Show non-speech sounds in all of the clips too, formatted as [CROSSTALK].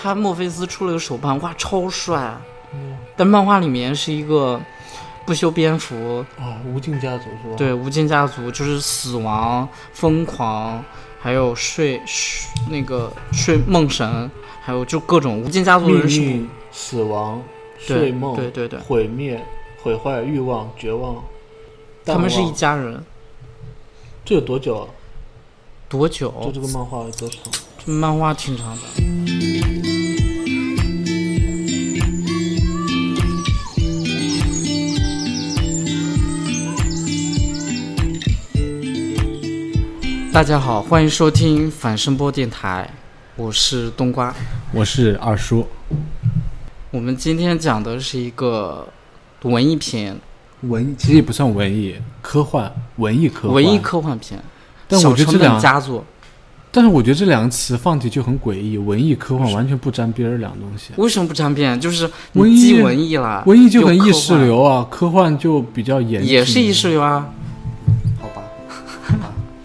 他墨菲斯出了个手办，哇，超帅！但漫画里面是一个不修边幅，哦，无尽家族是吧？，对，无尽家族就是死亡、疯狂，还有睡睡那个睡梦神，还有就各种无尽家族的命人是运、死亡、睡梦、对对对，毁灭、毁坏、欲望、绝望。他们是一家人。这有多久啊？多久？就这个漫画有多长？这漫画挺长的。大家好，欢迎收听反声波电台，我是冬瓜。我是二叔。我们今天讲的是一个文艺片，文艺其实也不算文艺，科幻，文艺科幻。文艺科幻片，但我觉得这两，佳作。但是我觉得这两个词放题就很诡异，文艺科幻完全不沾边儿两个东西。为什么不沾边？就是你文艺既文艺了，文艺就很意识，流啊，科幻就比较严。也是意识流啊。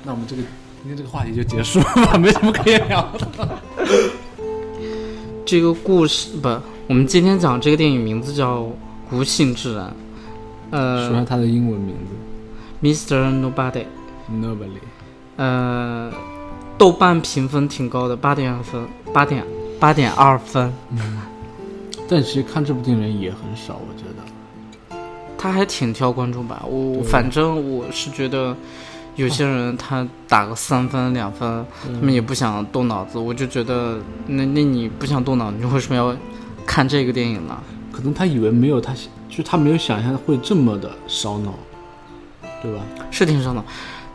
那我们这个今天这个话题就结束了，没什么可以聊的。[LAUGHS] 这个故事不，我们今天讲这个电影名字叫《无性之人》，说下呃它的英文名字，Mr. Nobody，，Nobody。呃，豆瓣评分挺高的，八点分，八点八点二分，但其实看这部电影人也很少，我觉得。他还挺挑观众吧。我反正我是觉得，有些人他打个三分两分，他们也不想动脑子，我就觉得，那那你不想动脑，你为什么要看这个电影呢？可能他以为没有他，就是他没有想象会这么的烧脑，对吧？是挺烧脑。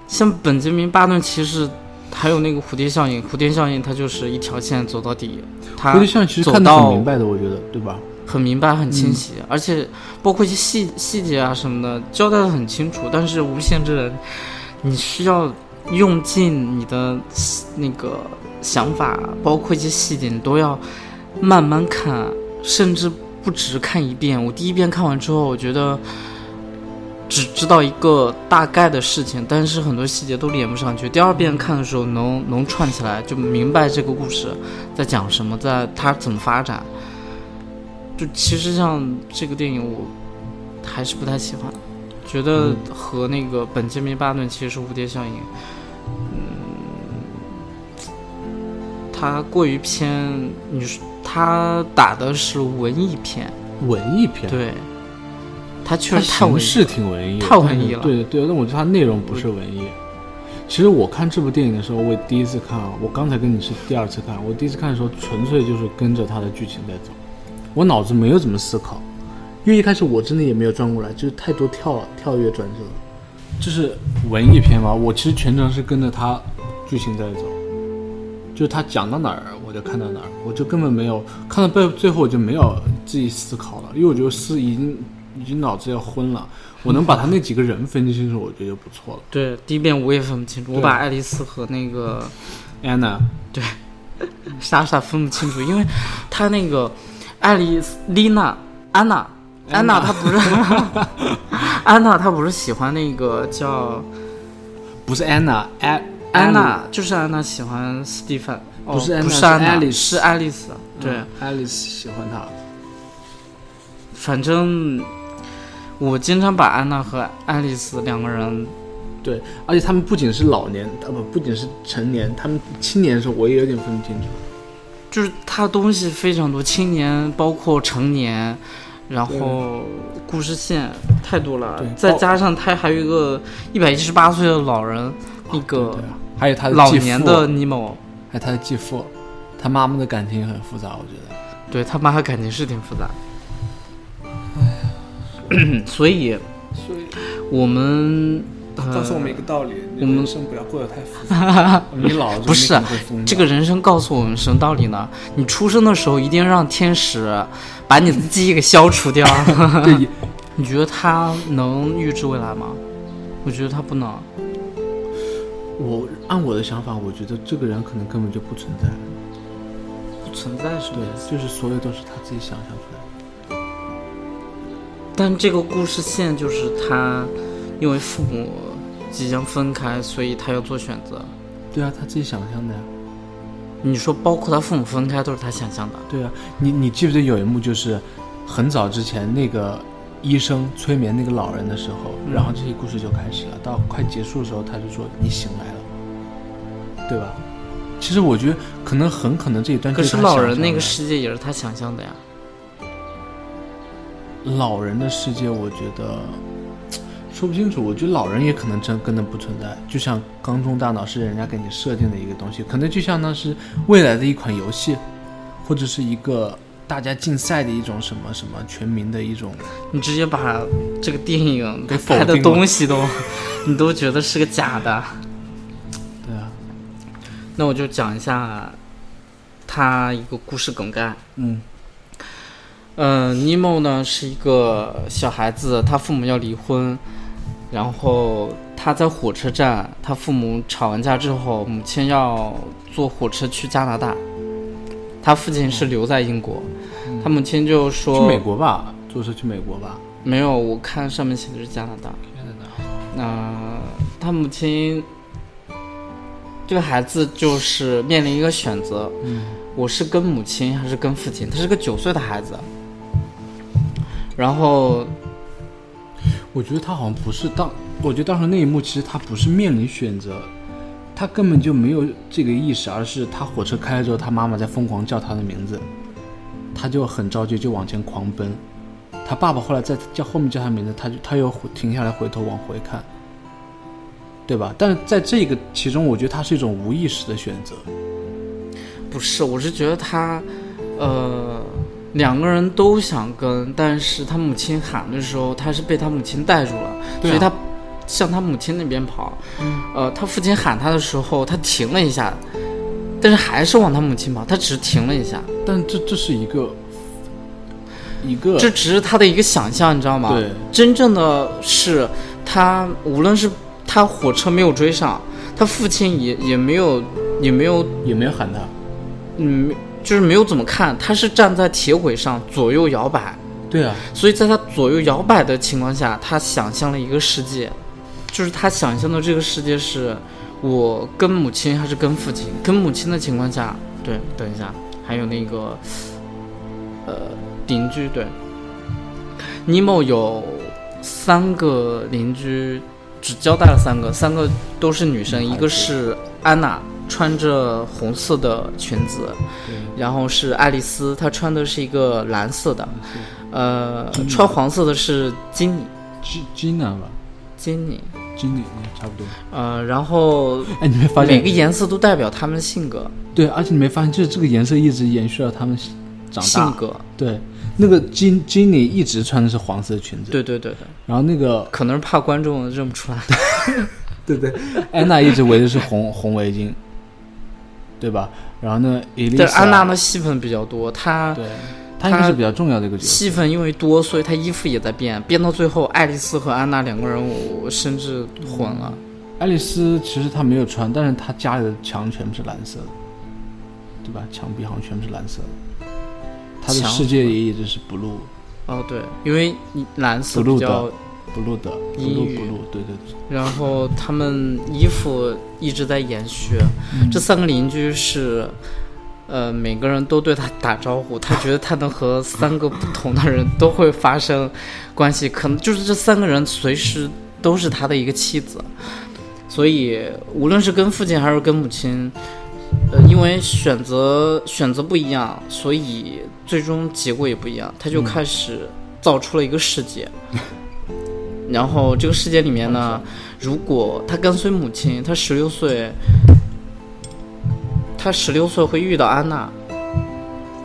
像本杰明·巴顿，其实还有那个蝴蝶效应，蝴蝶效应它就是一条线走到底，它蝴蝶效应其实走看得很到明白的，我觉得，对吧？很明白、很清晰，而且包括一些细细节啊什么的交代的很清楚。但是无限之人，你需要用尽你的那个想法，包括一些细节，你都要慢慢看，甚至不止看一遍。我第一遍看完之后，我觉得只知道一个大概的事情，但是很多细节都连不上去。第二遍看的时候能能串起来，就明白这个故事在讲什么，在它怎么发展。就其实像这个电影，我还是不太喜欢，觉得和那个本杰明·巴顿其实是蝴蝶效应，嗯，他过于偏，你说他打的是文艺片，文艺片，对，他确实太文艺形式挺文艺的，太文艺了。对对，但我觉得他内容不是文艺。其实我看这部电影的时候，我第一次看啊，我刚才跟你是第二次看，我第一次看的时候纯粹就是跟着他的剧情在走，我脑子没有怎么思考，因为一开始我真的也没有转过来，就是太多跳跳跃转折，就是文艺片嘛，我其实全程是跟着他剧情在走，就是他讲到哪儿我就看到哪儿，我就根本没有看到最最后我就没有自己思考了，因为我觉得是已经已经脑子要昏了，我能把他那几个人分清楚，我觉得就不错了。对，第一遍我也分不清楚，我把爱丽丝和那个安娜，对 [LAUGHS] 傻傻分不清楚，因为他那个爱丽丝、丽娜、安娜、安娜，她不是 [LAUGHS] 安娜，她不是喜欢那个叫不是安娜，安安娜，就是安娜喜欢斯蒂芬，哦不是安娜不是安娜，是爱丽丝是爱丽丝，对，爱丽丝喜欢他。反正我经常把安娜和爱丽丝两个人对，而且他们不仅是老年，啊不，不仅是成年，他们青年的时候我也有点分不清楚。就是他东西非常多，青年包括成年，然后故事线太多了，再加上他还有一个一百一十八岁的老人，那个还有他的老继父年的尼莫，还有他的继父，他妈妈的感情也很复杂，我觉得。对他妈的感情是挺复杂。[COUGHS] 所以，所以我们告诉我们一个道理：我们人生不要过得太复杂。[LAUGHS] 你老了不是这个人生告诉我们什么道理呢？你出生的时候一定让天使把你的记忆给消除掉。[LAUGHS] [LAUGHS] 对你觉得他能预知未来吗？我觉得他不能。我按我的想法，我觉得这个人可能根本就不存在。不存在什么对，就是所有都是他自己想象出来的。但这个故事线就是他因为父母即将分开，所以他要做选择。对啊，他自己想象的呀。你说包括他父母分开都是他想象的。对啊，你你记不记得有一幕就是很早之前那个医生催眠那个老人的时候，嗯然后这些故事就开始了，到快结束的时候他就说你醒来了，对吧？其实我觉得可能很可能这一段可就是老人那个世界也是他想象的呀。老人的世界，我觉得说不清楚。我觉得老人也可能真根本不存在，就像缸中大脑是人家给你设定的一个东西，可能就像那是未来的一款游戏，或者是一个大家竞赛的一种什么什么全民的一种。你直接把这个电影给否拍的定东西都，你都觉得是个假的。对啊，那我就讲一下他一个故事梗概。嗯嗯，尼莫呢是一个小孩子，他父母要离婚，然后他在火车站，他父母吵完架之后，母亲要坐火车去加拿大，他父亲是留在英国，他母亲就说去美国吧，坐车去美国吧。没有，我看上面写的是加拿大。那、他母亲，这个孩子就是面临一个选择，嗯。我是跟母亲还是跟父亲？他是个九岁的孩子，然后我觉得他好像不是当，我觉得当时那一幕其实他不是面临选择，他根本就没有这个意识，而是他火车开了之后，他妈妈在疯狂叫他的名字，他就很着急就往前狂奔。他爸爸后来在叫后面叫他名字，他就他又停下来回头往回看，对吧？但是在这个其中，我觉得他是一种无意识的选择。不是，我是觉得他，呃，两个人都想跟，但是他母亲喊的时候，他是被他母亲带住了，啊。所以他向他母亲那边跑。呃，他父亲喊他的时候，他停了一下，但是还是往他母亲跑，他只是停了一下，但这这是一个一个这只是他的一个想象，你知道吗？对。真正的是他，无论是他火车没有追上，他父亲也也没有也没有也没有喊他，嗯，就是没有怎么看，他是站在铁轨上左右摇摆，对啊，所以在他左右摇摆的情况下，他想象了一个世界，就是他想象的这个世界是我跟母亲还是跟父亲？跟母亲的情况下，对，等一下，还有那个呃邻居，对，尼莫有三个邻居，只交代了三个，三个都是女生，一个是安娜，穿着红色的裙子，然后是爱丽丝，她穿的是一个蓝色的，呃金，妮穿黄色的是金妮，金金娜吧，金妮，经理嗯差不多。呃，然后哎，你没发现每个？颜色都代表他们的性格，对，而且你没发现，就是这个颜色一直延续到他们长大。性格，对，那个金金妮一直穿的是黄色的裙子，对对对对，然后那个可能是怕观众认不出来，对对，安娜一直围的是红红围巾，对吧？然后呢，伊丽莎，安娜的戏份比较多，她对，她应该是比较重要的一个角色。戏份因为多，所以她衣服也在变，变到最后，爱丽丝和安娜两个人，我甚至混了。爱丽丝其实她没有穿，但是她家里的墙全部是蓝色的，对吧？墙壁好像全部是蓝色的，她的世界也一直是 blue 哦，对，因为蓝色 Blue 比较 blue 的阴 blue 郁 blue，对对对，然后他们衣服一直在延续。这三个邻居是，呃，每个人都对他打招呼，他觉得他能和三个不同的人都会发生关系，可能就是这三个人随时都是他的一个妻子。所以，无论是跟父亲还是跟母亲，呃，因为选择选择不一样，所以最终结果也不一样。他就开始造出了一个世界。然后这个世界里面呢，如果他跟随母亲，他十六岁，他十六岁会遇到安娜，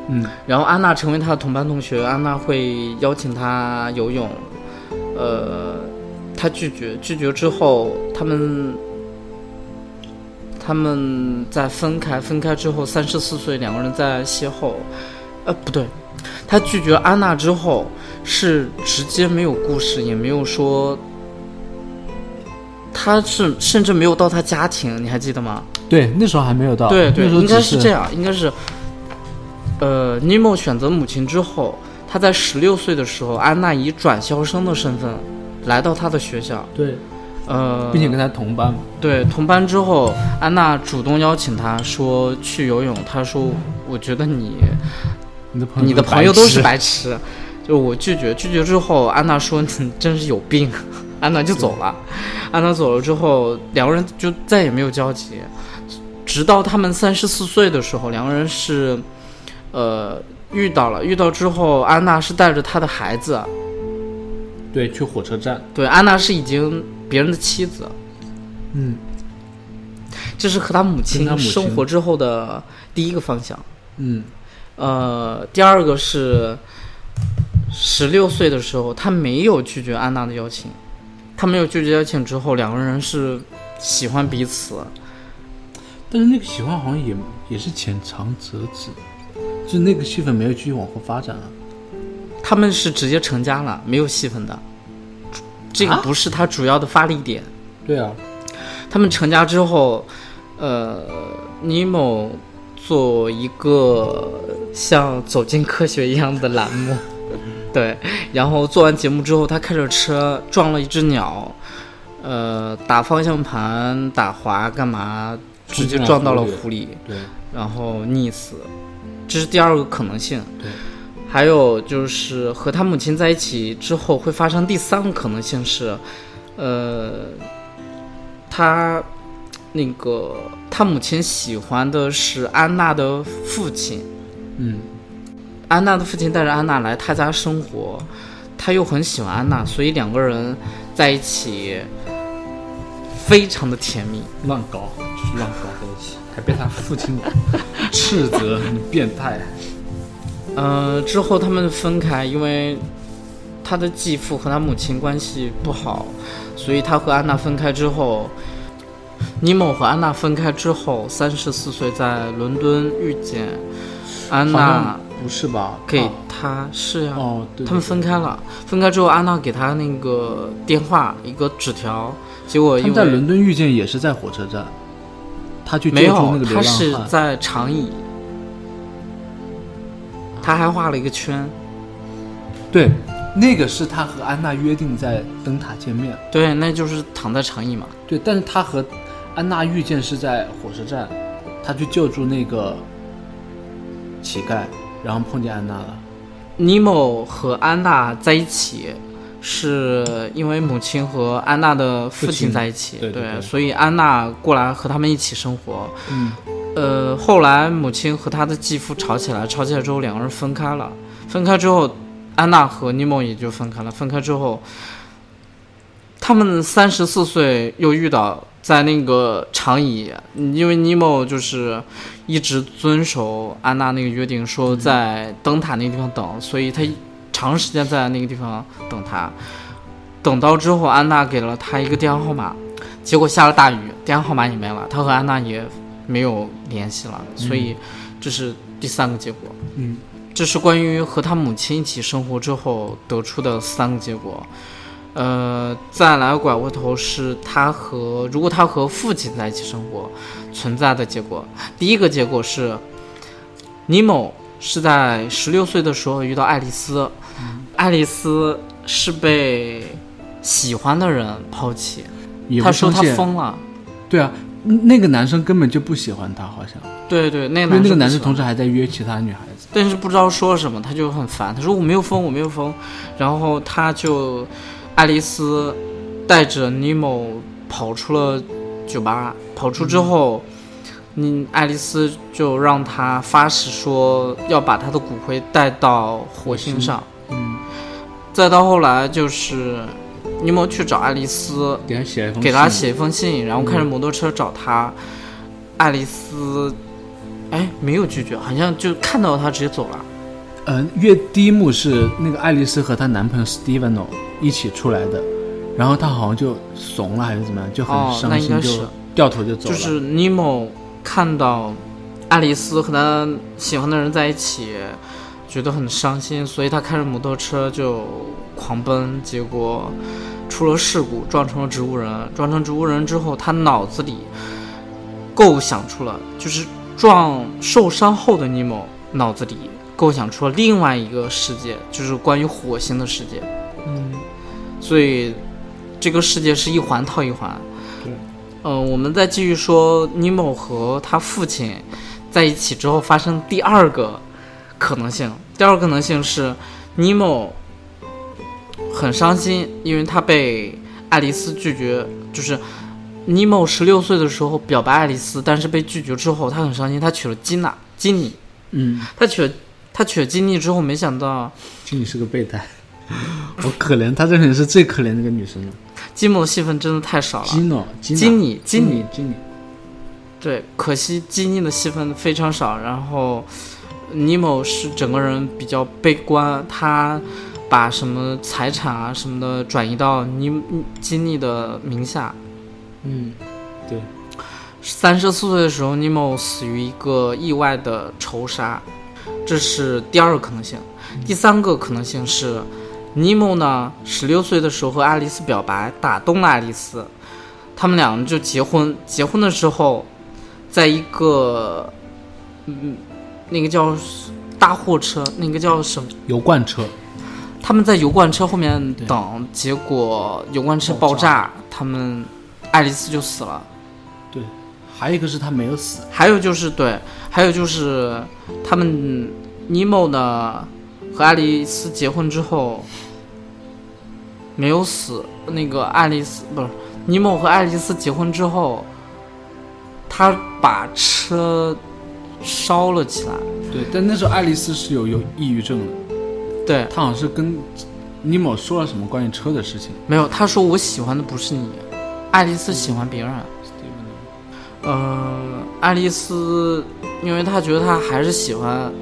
嗯，然后安娜成为他的同班同学，安娜会邀请他游泳，呃，他拒绝，拒绝之后，他们他们在分开，分开之后，三十四岁两个人在邂逅，呃，不对，他拒绝安娜之后是直接没有故事，也没有说。他是甚至没有到他家庭，你还记得吗？对，那时候还没有到，对对，应该是这样，应该是，呃，尼莫选择母亲之后，他在十六岁的时候，安娜以转校生的身份来到他的学校。对，呃，并且跟他同班嘛。对同班之后，安娜主动邀请他说去游泳，他说我觉得你你的朋友都是白白痴，就我拒绝，拒绝之后，安娜说你真是有病，[LAUGHS] 安娜就走了。安娜走了之后，两个人就再也没有交集，直到他们三十四岁的时候，两个人是，呃，遇到了，遇到之后，安娜是带着她的孩子，对，去火车站。对，安娜是已经别人的妻子，嗯。这是和她母跟亲她母亲。生活之后的第一个方向。嗯。呃，第二个是十六岁的时候，他没有拒绝安娜的邀请。他没有拒绝邀请之后，两个人是喜欢彼此。但是那个喜欢好像也也是浅尝辄止，就那个戏份没有继续往后发展啊。他们是直接成家了，没有戏份的。这个啊不是他主要的发力点。对啊，他们成家之后，呃，尼莫做一个像《走进科学》一样的栏目，对，然后做完节目之后，他开着车撞了一只鸟，呃，打方向盘打滑干嘛，直接撞到了湖里，对然后溺死，这是第二个可能性。对，还有就是和他母亲在一起之后会发生第三个可能性是，呃，他那个他母亲喜欢的是安娜的父亲，嗯安娜的父亲带着安娜来他家生活，他又很喜欢安娜，所以两个人在一起非常的甜蜜。乱搞就是乱搞在一起，还被他父亲斥责你变态。呃，之后他们分开，因为他的继父和他母亲关系不好，所以他和安娜分开之后，尼莫和安娜分开之后，三十四岁在伦敦遇见安娜不是吧？给哦他是呀、哦，对，他们分开了，分开之后，安娜给他那个电话一个纸条，结果因他在伦敦遇见也是在火车站，他去救没有助那个，流他。是在长椅，他还画了一个圈，对，那个是他和安娜约定在灯塔见面。对，那就是躺在长椅嘛。对，但是他和安娜遇见是在火车站，他去救助那个乞丐，然后碰见安娜了。尼莫和安娜在一起，是因为母亲和安娜的父父亲亲在一起，对对对所以安娜过来和他们一起生活。嗯，呃，后来母亲和他的继父吵起来，吵起来之后两个人分开了。分开之后，安娜和尼莫也就分开了。分开之后，他们三十四岁又遇到在那个长椅，因为尼莫就是一直遵守安娜那个约定，说在灯塔那个地方等，所以他长时间在那个地方等他。等到之后，安娜给了他一个电话号码，结果下了大雨，电话号码也没了，他和安娜也没有联系了，所以这是第三个结果。嗯，这是关于和他母亲一起生活之后得出的三个结果。呃，再来拐过头是他和如果他和父亲在一起生活存在的结果。第一个结果是，尼莫是在十六岁的时候遇到爱丽丝，爱丽丝是被喜欢的人抛弃，也他说他。疯了。对啊，那个男生根本就不喜欢他，好像，对对，那个男生同时还在约其他女孩子。但是不知道说什么，他就很烦。他说我没有疯，我没有疯。然后他就，爱丽丝带着尼莫跑出了酒吧。跑出之后，嗯，爱丽丝就让他发誓说要把他的骨灰带到火星上。嗯，再到后来就是，尼莫去找爱丽丝，给他写一封信给他写一封信，然后开着摩托车找他。爱丽丝，哎，没有拒绝，好像就看到他直接走了。呃，月第一幕是那个爱丽丝和她男朋友 Steveno 一起出来的，然后他好像就怂了还是怎么样，就很伤心，就掉头就走了。就是尼莫看到爱丽丝和他喜欢的人在一起，觉得很伤心，所以他开着摩托车就狂奔，结果出了事故，撞成了植物人。撞成植物人之后，他脑子里构想出了，就是撞受伤后的尼莫脑子里构想出了另外一个世界，就是关于火星的世界。嗯，所以这个世界是一环套一环。对。呃，我们再继续说尼莫和他父亲在一起之后发生第二个可能性。第二个可能性是尼莫很伤心，因为他被爱丽丝拒绝，就是尼莫十六岁的时候表白爱丽丝，但是被拒绝之后，他很伤心，他娶了金娜，金妮。嗯，他娶了他娶了金妮之后，没想到金妮是个备胎，[LAUGHS] 我可怜，她这里是最可怜的一个女生了。金某的戏份真的太少了。金诺，金妮，金妮，金妮，对，可惜金妮的戏份非常少。然后尼莫是整个人比较悲观，他把什么财产啊什么的转移到尼金妮的名下。嗯，对。三十四岁的时候，尼莫死于一个意外的仇杀，这是第二个可能性。第三个可能性是。尼莫呢？十六岁的时候和爱丽丝表白，打动了爱丽丝，他们两个就结婚。结婚的时候，在一个，嗯，那个叫大货车，那个叫什么？油罐车。他们在油罐车后面等，结果油罐车爆炸，他们爱丽丝就死了。对，还有一个是他没有死。还有就是对，还有就是他们尼莫呢和爱丽丝结婚之后。没有死。那个爱丽丝不是尼莫和爱丽丝结婚之后，他把车烧了起来。对，但那时候爱丽丝是有有抑郁症的。对，他好像是跟尼莫说了什么关于车的事情。没有，他说我喜欢的不是你，爱丽丝喜欢别人。嗯，爱丽丝，因为她觉得她还是喜欢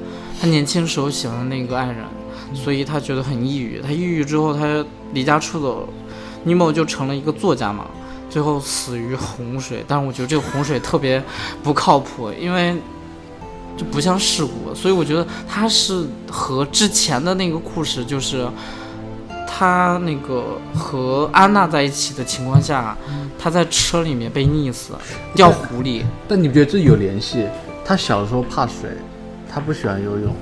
他年轻时候喜欢的那个爱人。所以他觉得很抑郁，他抑郁之后，他离家出走，尼莫就成了一个作家嘛，最后死于洪水。但是我觉得这个洪水特别不靠谱，因为就不像事故，所以我觉得他是和之前的那个故事，就是他那个和安娜在一起的情况下，他在车里面被溺死，掉湖里。但你不觉得这有联系？他小时候怕水，他不喜欢游泳。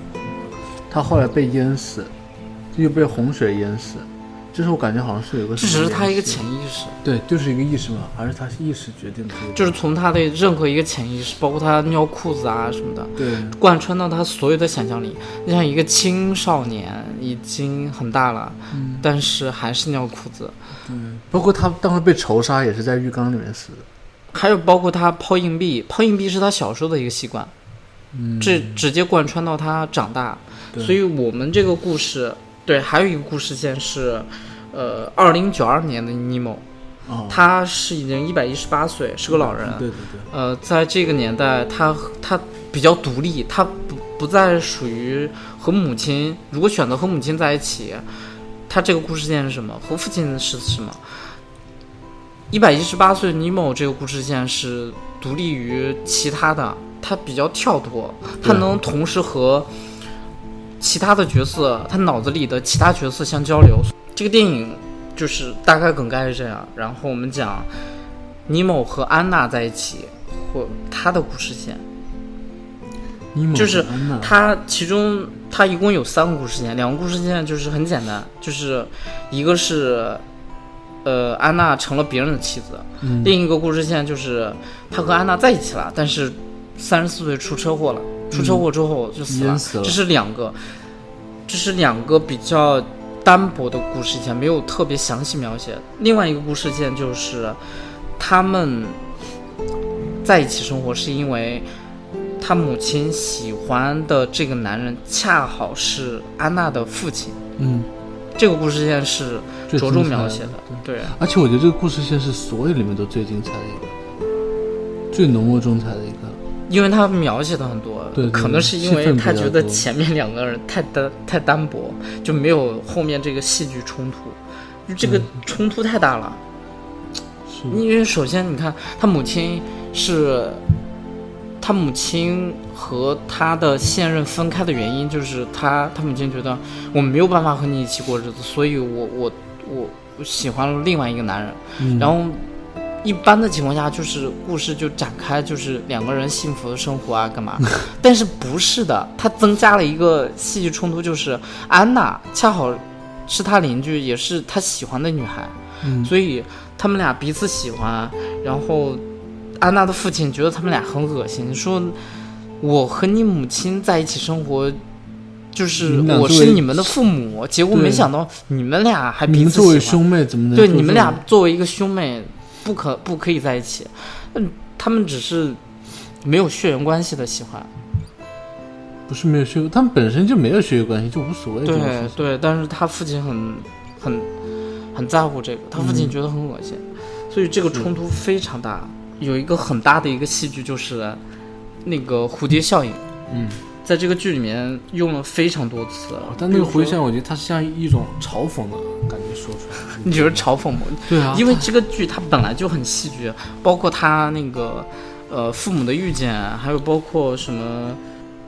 他后来被淹死，又被洪水淹死，就是我感觉好像是有个。这只是他一个潜意识。对，就是一个意识嘛，还是他意识决定的？就是从他的任何一个潜意识，包括他尿裤子啊什么的，对，贯穿到他所有的想象力。你像一个青少年已经很大了，嗯，但是还是尿裤子。嗯，包括他当时被仇杀也是在浴缸里面死的。还有包括他抛硬币，抛硬币是他小时候的一个习惯，嗯，这直接贯穿到他长大。所以我们这个故事，对，还有一个故事线是，呃，二零九二年的尼莫，他是已经一百一十八岁，是个老人。对对对。呃，在这个年代，他他比较独立，他不不再属于和母亲。如果选择和母亲在一起，他这个故事线是什么？和父亲是什么？一百一十八岁尼莫这个故事线是独立于其他的，他比较跳脱，他能同时和。其他的角色，他脑子里的其他角色相交流。这个电影就是大概梗概是这样。然后我们讲尼莫和安娜在一起，或他的故事线。就是他其中他一共有三个故事线，两个故事线就是很简单，就是一个是呃安娜成了别人的妻子，另一个故事线就是他和安娜在一起了，但是三十四岁出车祸了。出车祸之后就死了，这是两个，这是两个比较单薄的故事线，没有特别详细描写。另外一个故事线就是，他们在一起生活是因为他母亲喜欢的这个男人恰好是安娜的父亲。嗯，这个故事线是着重描写的，对。而且我觉得这个故事线是所有里面都最精彩的一个，最浓墨重彩的一个。因为他描写的很多，对，可能是因为他觉得前面两个人太单太单薄，就没有后面这个戏剧冲突，就这个冲突太大了。因为首先你看，他母亲是，他母亲和他的现任分开的原因就是他他母亲觉得我没有办法和你一起过日子，所以我我我喜欢了另外一个男人，然后。一般的情况下，就是故事就展开，就是两个人幸福的生活啊，干嘛？[LAUGHS] 但是不是的，他增加了一个戏剧冲突，就是安娜恰好是他邻居，也是他喜欢的女孩，嗯所以他们俩彼此喜欢。然后安娜的父亲觉得他们俩很恶心，说我和你母亲在一起生活。就是我是你们的父母，结果没想到你们俩还彼此们作为喜欢。兄妹怎么能对，你们俩作为一个兄妹，不可不可以在一起。嗯，他们只是没有血缘关系的喜欢。不是没有血缘，他们本身就没有血缘关系，就无所谓对。对，但是他父亲很很很在乎这个，他父亲觉得很恶心，所以这个冲突非常大。有一个很大的一个戏剧就是那个蝴蝶效应，嗯，在这个剧里面用了非常多次。但那个比如说回响，我觉得它像一种嘲讽的感觉说出来。你觉得嘲讽吗？对啊，因为这个剧它本来就很戏剧，包括他那个呃父母的遇见，还有包括什么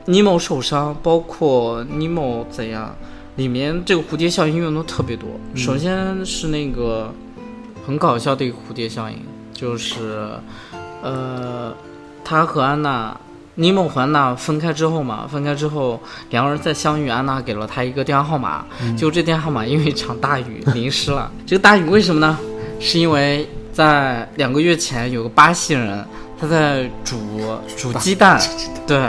尼莫受伤，包括尼莫怎样，里面这个蝴蝶效应用的特别多。嗯首先是那个很搞笑的一个蝴蝶效应，就是呃他和安娜。尼莫和安娜分开之后嘛，分开之后两个人再相遇，安娜给了他一个电话号码，结果这电话号码因为一场大雨淋湿了。[LAUGHS] 这个大雨为什么呢？是因为在两个月前有个巴西人他在煮煮鸡蛋，[LAUGHS] 对，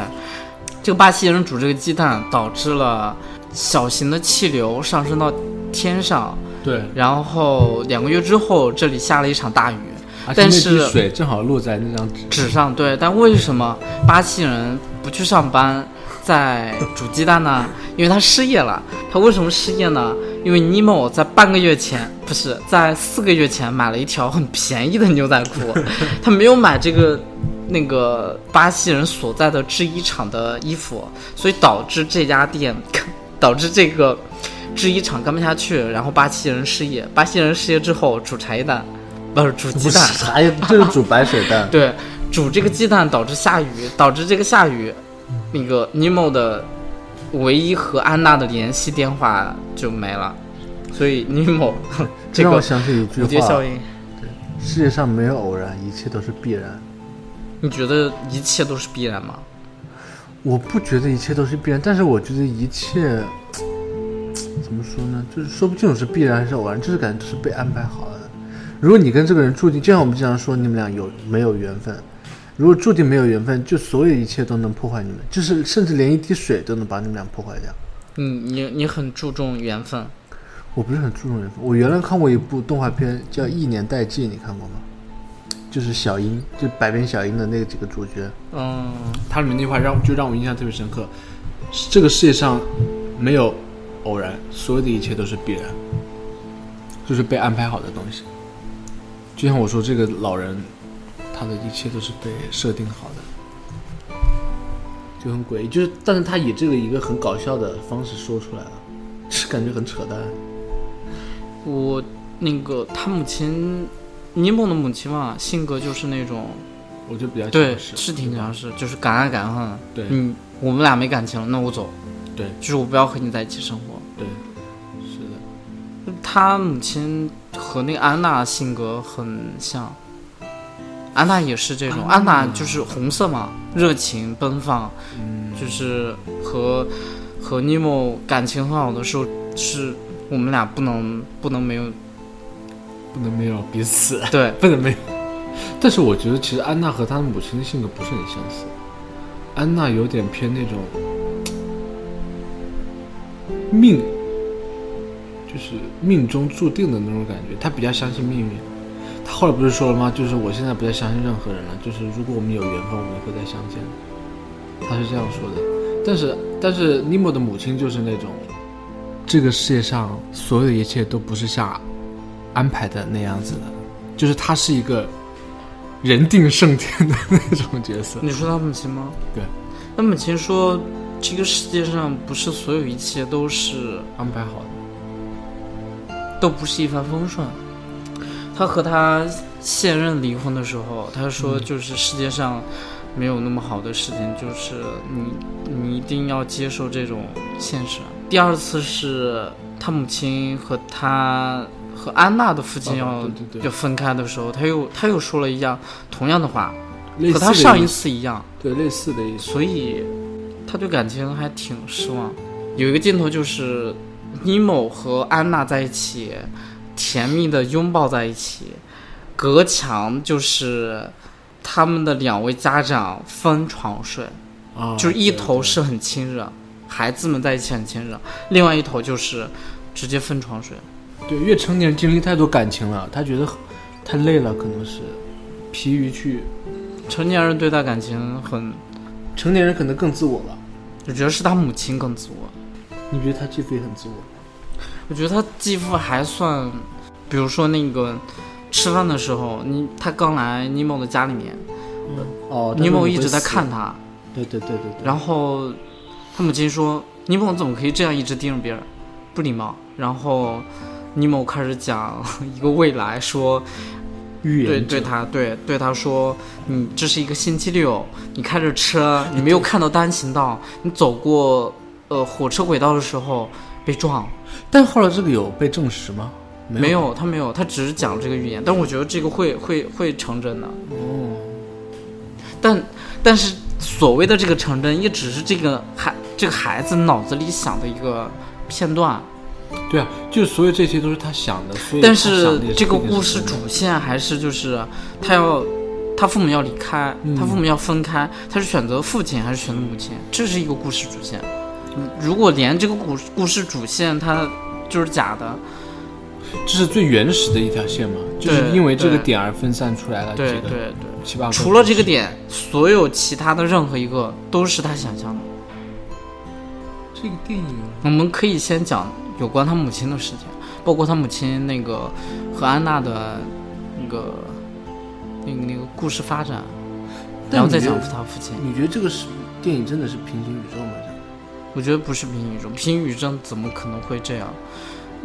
这个巴西人煮这个鸡蛋导致了小型的气流上升到天上，对，然后两个月之后这里下了一场大雨，但是水正好落在那张纸纸上对，但为什么巴西人不去上班，在煮鸡蛋呢？因为他失业了。他为什么失业呢？因为尼莫在半个月前，不是在四个月前买了一条很便宜的牛仔裤，[LAUGHS] 他没有买这个那个巴西人所在的制衣厂的衣服，所以导致这家店，[LAUGHS] 导致这个制衣厂干不下去，然后巴西人失业。巴西人失业之后煮茶叶蛋，不是煮鸡蛋，啥呀？这是煮白水蛋。[LAUGHS] 对，煮这个鸡蛋导致下雨，导致这个下雨，那个尼莫的唯一和安娜的联系电话就没了，所以尼莫 [LAUGHS] 这个让我想起一句蝴蝶效话：应，世界上没有偶然，一切都是必然。你觉得一切都是必然吗？我不觉得一切都是必然，但是我觉得一切怎么说呢？就是说不清楚是必然还是偶然，就是感觉都是被安排好了的。如果你跟这个人注定，就像我们经常说，你们俩有没有缘分？如果注定没有缘分，就所有一切都能破坏你们，就是甚至连一滴水都能把你们俩破坏掉。你你你很注重缘分，我不是很注重缘分。我原来看过一部动画片叫《一年代记》，你看过吗？就是小樱，就百变小樱的那几个主角。嗯，它里面那句话让就让我印象特别深刻，是这个世界上没有偶然，所有的一切都是必然，就是被安排好的东西。就像我说，这个老人，他的一切都是被设定好的，就很诡异。就是，但是他以这个一个很搞笑的方式说出来了，[LAUGHS] 是感觉很扯淡。我那个他母亲尼莫的母亲嘛，性格就是那种我就比较对，强势是挺强势，就是敢爱敢恨。对嗯，我们俩没感情了，那我走，对就是我不要和你在一起生活。对，他母亲和那个安娜性格很像，安娜也是这种，安娜。就是红色嘛，热情奔放，嗯，就是和和尼莫感情很好的时候，是我们俩不能不能没有不能没有彼此。对，[LAUGHS] 不能没有。但是我觉得其实安娜和她的母亲的性格不是很相似，安娜有点偏那种命，就是命中注定的那种感觉，他比较相信命运。他后来不是说了吗？就是我现在不再相信任何人了，就是如果我们有缘分，我们会再相见。他是这样说的。但是但是尼莫的母亲就是那种，这个世界上所有的一切都不是像安排的那样子的，就是他是一个人定胜天的那种角色。你说他母亲吗？对，他母亲说，这个世界上不是所有一切都是安排好的，都不是一帆风顺。他和他现任离婚的时候，他说就是世界上没有那么好的事情，就是你你一定要接受这种现实。第二次是他母亲和他和安娜的父亲要、要分开的时候，他又他又说了一样同样的话，的和他上一次一样。对类似的意思。所以他对感情还挺失望。有一个镜头就是尼莫和安娜在一起，甜蜜的拥抱在一起，隔墙就是他们的两位家长分床睡，啊，就是一头是很亲热，孩子们在一起很亲热，另外一头就是直接分床睡。对，越成年人经历太多感情了，他觉得太累了，可能是疲于去。成年人对待感情很，成年人可能更自我吧？我觉得是他母亲更自我。你觉得他继父也很自我？我觉得他继父还算，比如说那个吃饭的时候，你他刚来尼莫的家里面，哦，尼莫一直在看。他，对对对对对。然后他母亲说：“尼莫怎么可以这样一直盯着别人，不礼貌。”然后尼莫开始讲一个未来，说对预言者对他对对他说：“你这是一个星期六，你开着车，你没有看到单行道，你走过呃火车轨道的时候被撞。”但后来这个有被证实吗？没有，他没有，他只是讲这个预言，但我觉得这个会会会成真的。哦，但但是所谓的这个成真，也只是这个孩这个孩子脑子里想的一个片段。对啊，就所有这些都是他想的，所以但是是这个故事主线还是就是他要他父母要离开，嗯他父母要分开，他是选择父亲还是选择母亲？这是一个故事主线。嗯如果连这个故故事主线它就是假的，这是最原始的一条线嘛，就是因为这个点而分散出来了对对对。七八个。除了这个，点，所有其他的任何一个都是他想象的。这个电影我们可以先讲有关他母亲的事情，包括他母亲那个和安娜的那个那个那个故事发展，然后再讲他父亲。你觉得这个是电影真的是平行宇宙吗？我觉得不是平行宇宙，平行宇宙怎么可能会这样？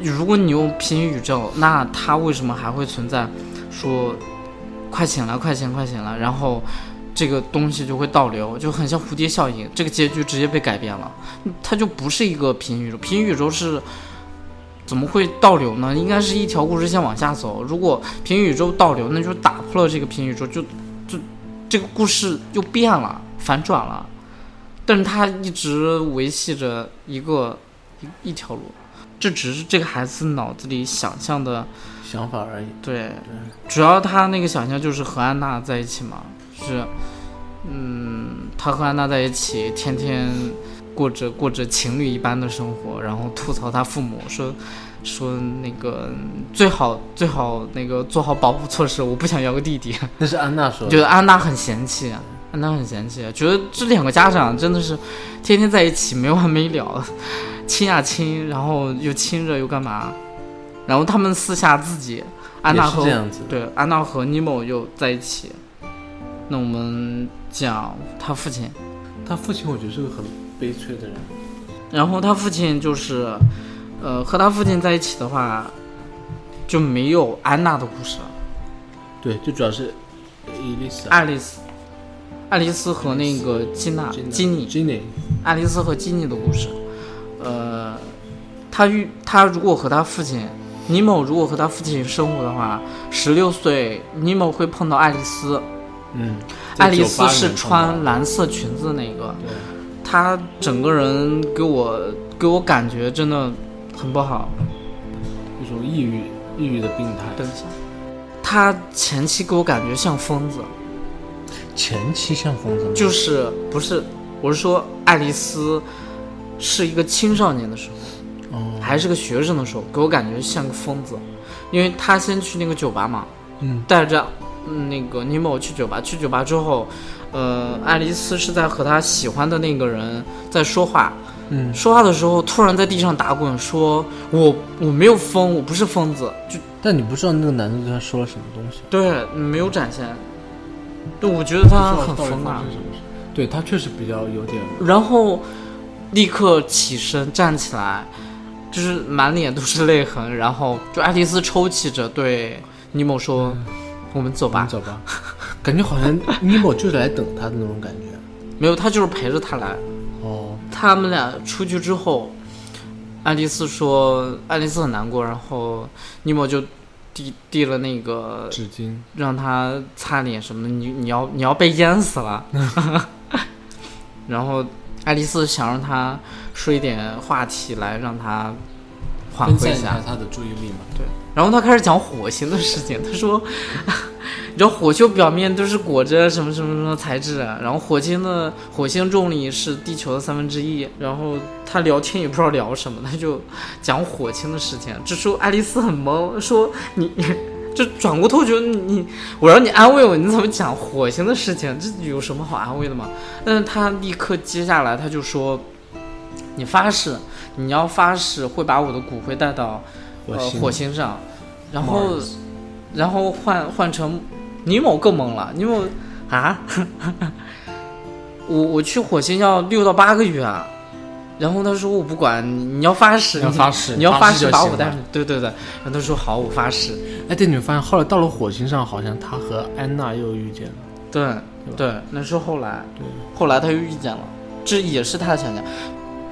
如果你用平行宇宙，那它为什么还会存在？说快醒了，快醒，快醒了，然后这个东西就会倒流，就很像蝴蝶效应，这个结局直接被改变了，它就不是一个平行宇宙。平行宇宙是怎么会倒流呢？应该是一条故事线往下走。如果平行宇宙倒流，那就打破了这个平行宇宙，就就这个故事又变了，反转了。但是他一直维系着一个一一条路，这只是这个孩子脑子里想象的。想法而已。对，主要他那个想象就是和安娜在一起嘛，是，嗯，他和安娜在一起，天天过着过着情侣一般的生活，然后吐槽他父母说。说那个最好最好那个做好保护措施，我不想要个弟弟。[LAUGHS] 那是安娜说的。觉得安娜很嫌弃，安娜很嫌弃，觉得这两个家长真的是天天在一起没完没了，亲呀亲，然后又亲着又干嘛，然后他们私下自己，安娜和对安娜和尼莫又在一起。那我们讲他父亲，他父亲，我觉得是个很悲催的人。然后他父亲就是，呃，和他父亲在一起的话，就没有安娜的故事了。对，就主要是伊丽丝、爱丽丝，爱丽丝和那个基娜、基尼，基尼，爱丽丝和基尼的故事。呃，他遇他如果和他父亲尼莫如果和他父亲生活的话，十六岁尼莫会碰到爱丽丝，嗯，爱丽丝是穿蓝色裙子的那个，对，她整个人给我给我感觉真的很不好。一种抑郁、抑郁的病态。等一下，她前期给我感觉像疯子，前期像疯子吗，就是不是我是说爱丽丝是一个青少年的时候。哦，还是个学生的时候，给我感觉像个疯子，因为他先去那个酒吧嘛，嗯，带着嗯那个尼莫去酒吧，去酒吧之后，呃，爱丽丝是在和他喜欢的那个人在说话，嗯，说话的时候突然在地上打滚，说我我没有疯，我不是疯子，就但你不知道那个男的对他说了什么东西，对没有展现，对，我觉得他很疯啊？对他确实比较有点，然后立刻起身站起来，就是满脸都是泪痕，然后就爱丽丝抽泣着对尼莫说：“我们走吧。走吧，感觉好像尼莫 [LAUGHS] 就是来等他的那种感觉。”没有，他就是陪着他来。哦，他们俩出去之后，爱丽丝说：“爱丽丝很难过。”然后尼莫就递递了那个纸巾，让他擦脸什么的，你你要你要被淹死了。[LAUGHS] 然后爱丽丝想让他说一点话题来让他缓和一下。一下他的注意力嘛。然后他开始讲火星的事情，他说，[LAUGHS] 你知道火球表面都是裹着什么什么什么材质啊，然后火星的火星重力是地球的三分之一，然后他聊天也不知道聊什么，他就讲火星的事情。这时候爱丽丝很懵，说你。就转过头觉得你，我让你安慰我，你怎么讲火星的事情？这有什么好安慰的吗？但是他立刻接下来他就说，你发誓，你要发誓会把我的骨灰带到呃火星上，然后然后换换成尼某更懵了，尼某啊，[LAUGHS] 我我去火星要六到八个月啊。然后他说我不管，你要发誓，要发誓，你要发誓把我带上。对对对，然后他说好，我发誓。哎，对，你发现后来到了火星上，好像他和安娜又遇见了。对对，那是后来。对，后来他又遇见了，这也是他的想象。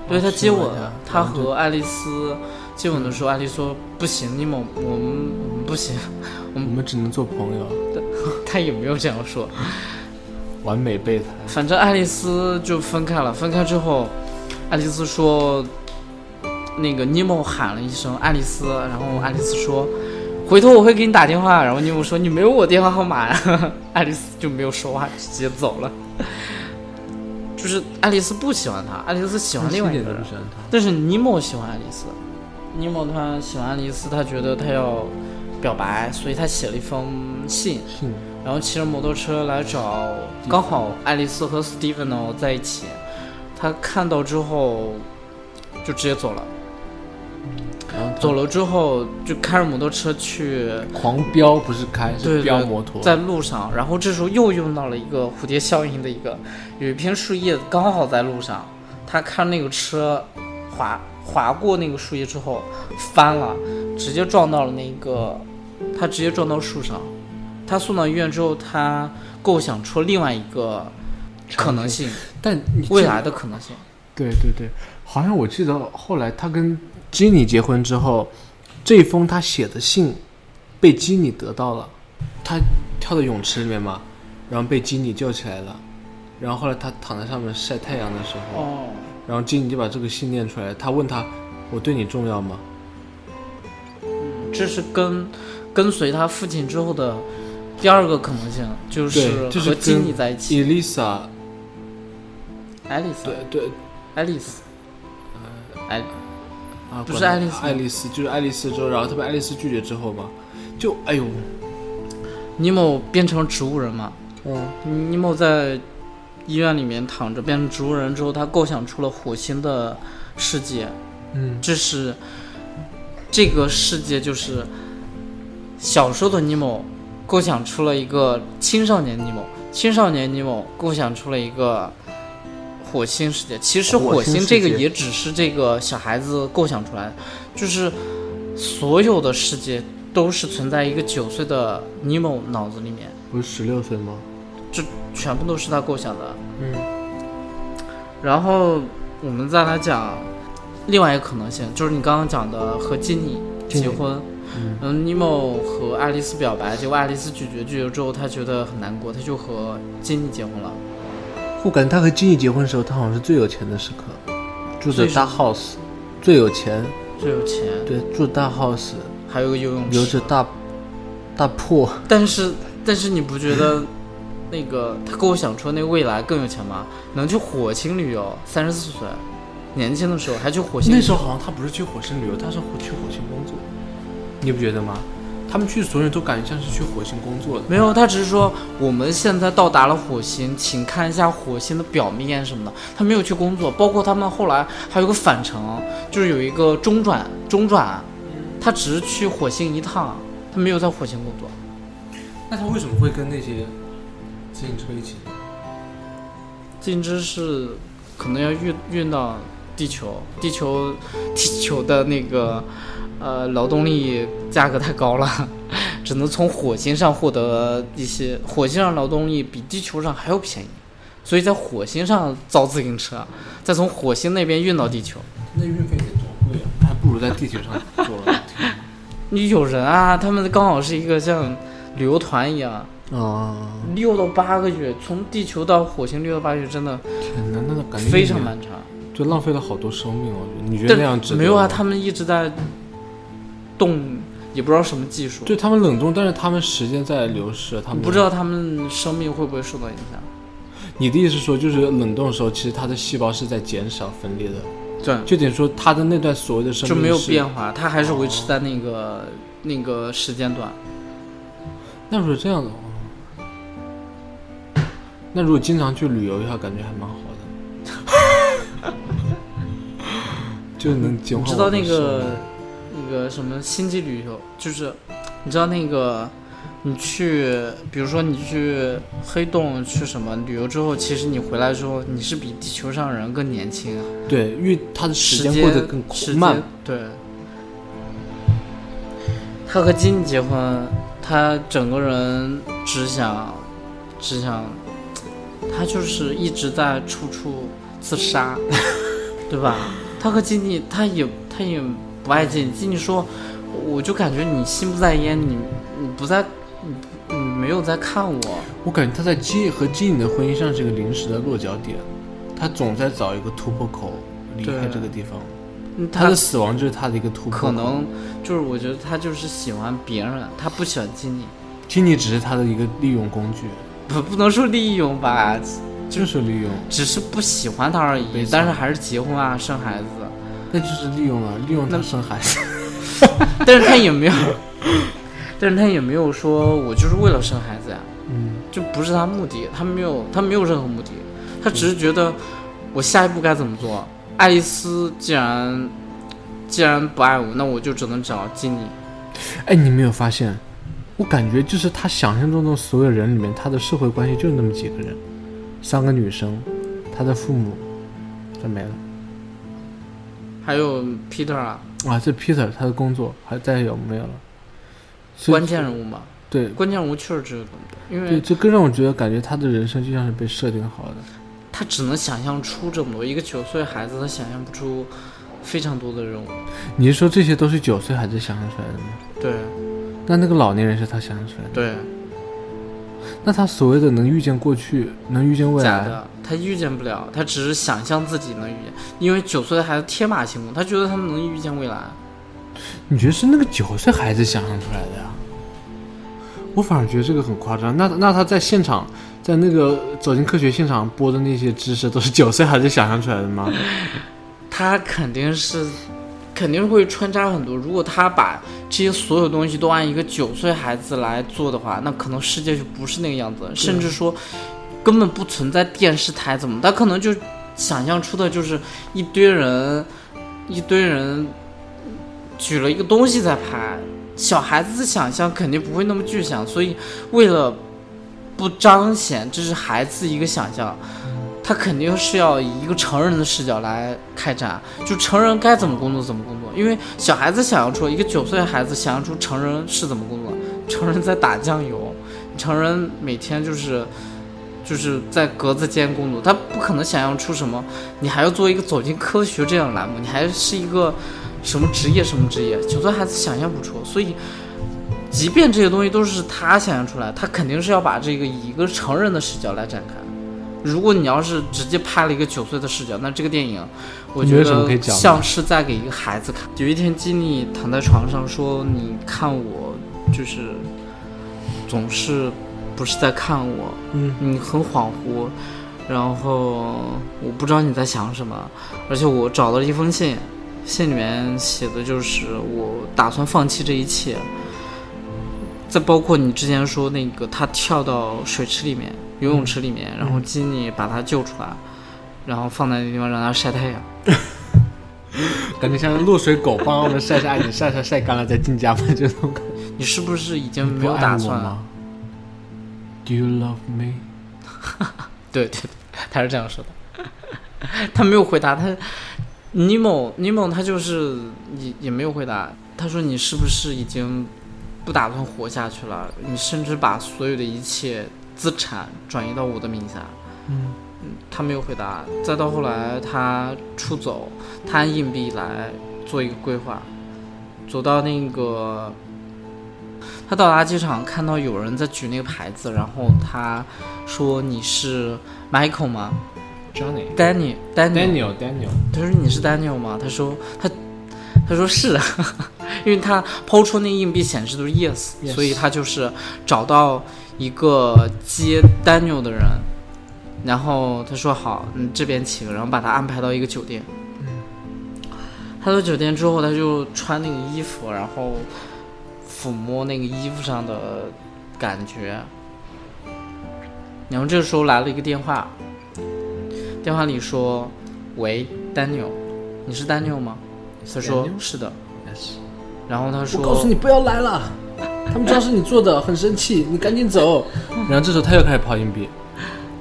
对他接吻，他和爱丽丝接吻的时候，爱丽丝说不行，尼莫，我们我们不行，[LAUGHS] 我们我们只能做朋友。[LAUGHS] 他也没有这样说。完美备胎。反正爱丽丝就分开了，分开之后。爱丽丝说：“那个尼莫喊了一声爱丽丝，然后爱丽丝说，回头我会给你打电话。然后尼莫说你没有我电话号码呀。[LAUGHS] 爱丽丝就没有说话，直接走了。就是爱丽丝不喜欢他，爱丽丝喜欢另外一个人，但是尼莫喜欢爱丽丝。尼莫他喜欢爱丽丝，他觉得他要表白，所以他写了一封信，然后骑着摩托车来找，刚好爱丽丝和斯蒂芬呢在一起。”他看到之后，就直接走了。走了之后，就开着摩托车去狂飙，不是开，是飙摩托。在路上，然后这时候又用到了一个蝴蝶效应的一个，有一片树叶刚好在路上，他看那个车滑滑过那个树叶之后翻了，直接撞到了那个，他直接撞到树上。他送到医院之后，他构想出另外一个。可能性，但未来的可能性，对对对，好像我记得后来他跟基尼结婚之后，这封他写的信被基尼得到了，他跳到泳池里面嘛，然后被基尼救起来了，然后后来他躺在上面晒太阳的时候，哦，然后金尼就把这个信念出来，他问他，我对你重要吗？这是跟跟随他父亲之后的第二个可能性，就是和金尼在一起，伊丽莎。爱丽丝，对对，爱丽丝，呃，爱啊，不是爱丽丝，爱丽丝就是爱丽丝之后，然后他被爱丽丝拒绝之后嘛，就哎呦，尼莫变成植物人嘛，嗯，尼莫在医院里面躺着变成植物人之后，他构想出了火星的世界，嗯，这是这个世界就是小时候的尼莫构想出了一个青少年尼莫，青少年尼莫构想出了一个。火星世界，其实火星这个也只是这个小孩子构想出来的，就是所有的世界都是存在一个九岁的尼莫脑子里面。不是十六岁吗？这全部都是他构想的。嗯。然后我们再来讲另外一个可能性，就是你刚刚讲的和基尼结婚。嗯。尼莫和爱丽丝表白，结果爱丽丝拒绝，拒绝之后他觉得很难过，他就和基尼结婚了。我感觉他和金妮结婚的时候，他好像是最有钱的时刻，住着大 house，最有钱，最有钱，对，住大 house，还有个游泳池，有着大，大破。但是，但是你不觉得，那个他跟我想说那个未来更有钱吗？能去火星旅游，三十四岁，年轻的时候还去火星。那时候好像他不是去火星旅游，他是去火星工作，你不觉得吗？他们去所有人都感觉像是去火星工作的。没有，他只是说我们现在到达了火星，请看一下火星的表面什么的。他没有去工作，包括他们后来还有个返程，就是有一个中转中转，他只是去火星一趟，他没有在火星工作。那他为什么会跟那些自行车一起？自行车是可能要运运到地球，地球地球的那个。呃，劳动力价格太高了，[LAUGHS] 只能从火星上获得一些。火星上劳动力比地球上还要便宜，所以在火星上造自行车，再从火星那边运到地球。那运费得多贵啊！还不如在地球上做。[LAUGHS] 你有人啊？他们刚好是一个像旅游团一样啊，六到八个月，从地球到火星六到八个月，真的天哪，那感觉非常漫长，就浪费了好多生命。我觉得你觉得那样子没有啊？他们一直在。动也不知道什么技术，对他们冷冻，但是他们时间在流逝，他们不知。道他们生命会不会受到影响。你的意思是说，就是冷冻的时候，其实它的细胞是在减少分裂的，对，就等于说它的那段所谓的生命就没有变化，它还是维持在那个、那个时间段。那如果这样的话，那如果经常去旅游一下，感觉还蛮好的，[LAUGHS] 就能减你知道那个那个什么星际旅游，就是你知道那个你去，比如说你去黑洞去什么旅游之后，其实你回来之后，你是比地球上人更年轻啊，对，因为他的时间过得更时间慢。对。他和金妮结婚，他整个人只想，只想，他就是一直在处处自杀，[LAUGHS] 对吧？他和金妮，他也他也不爱金妮。金妮说，我就感觉你心不在焉，你你不在，你你没有在看我。我感觉他在基和基颖的婚姻上是一个临时的落脚点，他总在找一个突破口离开这个地方。嗯他的死亡就是他的一个突破口。可能就是我觉得他就是喜欢别人，他不喜欢金妮。基尼只是他的一个利用工具，不不能说利用吧，就是利用，只是不喜欢他而已。但是还是结婚啊，生孩子。那就是利用了，利用他生孩子。[LAUGHS] 但是他也没有，[LAUGHS] 但是他也没有说我就是为了生孩子呀，嗯，就不是他目的，他没有他没有任何目的，他只是觉得我下一步该怎么做。爱丽丝既然既然不爱我，那我就只能找金妮。哎，你没有发现？我感觉就是他想象中的所有人里面，他的社会关系就是那么几个人，三个女生，他的父母，这没了。还有 Peter 啊，啊，这 Peter 他的工作还再有没有了？关键人物嘛，对关键人物确实只有这么多，因对，为这更让我觉得感觉他的人生就像是被设定好的。他只能想象出这么多。一个九岁孩子，他想象不出非常多的人物。你是说这些都是九岁孩子想象出来的吗？对那那个老年人是他想象出来的？对，那他所谓的能预见过去，能预见未来，假的，他预见不了，他只是想象自己能预见。因为九岁的孩子天马行空，他觉得他们能预见未来。你觉得是那个九岁孩子想象出来的呀？我反而觉得这个很夸张。那那他在现场，在那个走进科学现场播的那些知识，都是九岁孩子想象出来的吗？[LAUGHS] 他肯定是，肯定会穿插很多。如果他把这些所有东西都按一个九岁孩子来做的话，那可能世界就不是那个样子，甚至说根本不存在电视台，怎么？他可能就想象出的就是一堆人，一堆人举了一个东西在拍。小孩子的想象肯定不会那么具象，所以为了不彰显这是孩子一个想象，他肯定是要以一个成人的视角来开展，就成人该怎么工作怎么工作。因为小孩子想象出一个九岁的孩子想象出成人是怎么工作，成人在打酱油，成人每天就是就是在格子间工作，他不可能想象出什么。你还要做一个走进科学这样的栏目，你还是一个什么职业什么职业，九岁孩子想象不出，所以。即便这些东西都是他想象出来，他肯定是要把这个以一个成人的视角来展开。如果你要是直接拍了一个九岁的视角，那这个电影，我觉得像是在给一个孩子看。有一天，基尼躺在床上说：“你看我，就是总是不是在看我，嗯，你很恍惚，然后我不知道你在想什么，而且我找到了一封信，信里面写的就是我打算放弃这一切。再包括你之前说那个他跳到水池里面、游泳池里面，然后基尼把他救出来，然后放在那地方让他晒太阳。[LAUGHS] 感觉像落水狗帮我们晒晒，你晒晒晒干了再进家门这种感觉。你是不是已经没有打算？了？Do you love me？[LAUGHS] 对对对，他是这样说的。他没有回答他，尼莫尼莫他就是也也没有回答。他说你是不是已经不打算活下去了？你甚至把所有的一切资产转移到我的名下。嗯，他没有回答。再到后来他出走，他按硬币来做一个规划，走到那个。他到达机场，看到有人在举那个牌子，然后他说：“你是 Michael 吗 Johnny。？Daniel，Daniel，Daniel Daniel，他说你是 Daniel 吗？他说他他说是，因为他抛出那硬币显示的是 yes，, Yes 所以他就是找到一个接 Daniel 的人，然后他说好，嗯，这边请，然后把他安排到一个酒店。他到酒店之后，他就穿那个衣服，然后抚摸那个衣服上的感觉。然后这个时候来了一个电话，电话里说：“喂，Daniel，你是 Daniel 吗？”他说？是的。Yes 然后他说：“我告诉你不要来了，他们知道是你做的，很生气，你赶紧走。然后这时候他又开始抛硬币，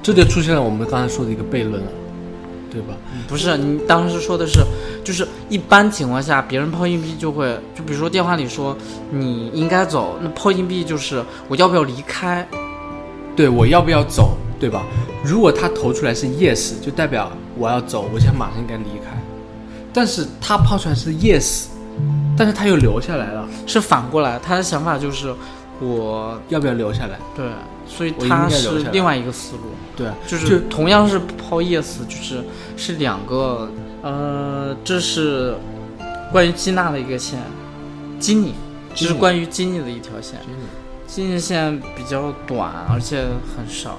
这就出现了我们刚才说的一个悖论了，对吧？不是，你当时说的是，就是一般情况下，别人抛硬币就会，就比如说电话里说你应该走，那抛硬币就是我要不要离开？对我要不要走，对吧？如果他投出来是 yes，就代表我要走，我现在马上应该离开。但是他抛出来是 yes，但是他又留下来了，是反过来，他的想法就是我要不要留下来？对，所以他是另外一个思路，对啊，就是同样是抛 yes，就是是两个，呃，这是关于基娜的一个线，基尼，这是关于基尼的一条线。基尼线比较短，而且很少。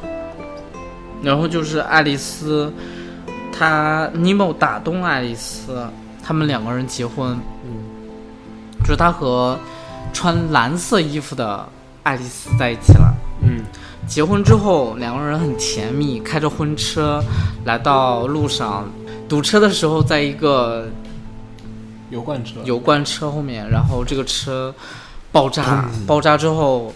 然后就是爱丽丝，她尼莫打动爱丽丝，他们两个人结婚。嗯，就是他和穿蓝色衣服的爱丽丝在一起了。嗯，结婚之后，两个人很甜蜜，开着婚车来到路上，堵车的时候，在一个油罐车油罐车后面，然后这个车爆炸，爆炸之后，